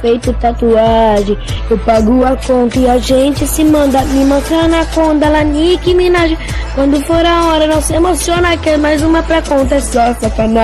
feito tatuagem. Eu pago a conta e a gente se manda. Me mostra na conta, lá Nick Minaj. Quando for a hora, não se emociona, quer é mais uma pra conta, é só sacanagem.